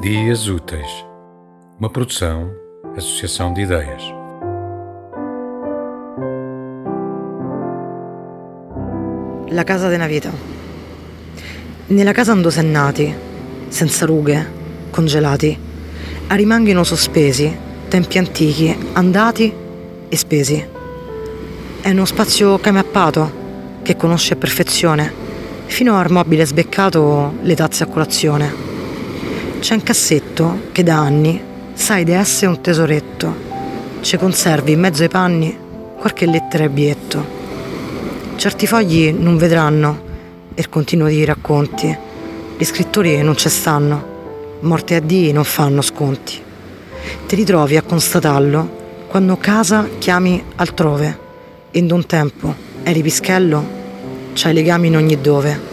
Dias Úteis, uma produção, associação de ideias. La casa della vita. Nella casa dove sei nati, senza rughe, congelati, rimangono sospesi tempi antichi, andati e spesi. È uno spazio camappato che conosce a perfezione, fino al mobile sbeccato le tazze a colazione. C'è un cassetto che da anni sai di essere un tesoretto. Ci conservi in mezzo ai panni qualche lettera e bietto. Certi fogli non vedranno il continuo di racconti. Gli scrittori non ci stanno, morti a dì non fanno sconti. Ti ritrovi a constatarlo quando casa chiami altrove e in un tempo eri pischello, c'hai legami in ogni dove.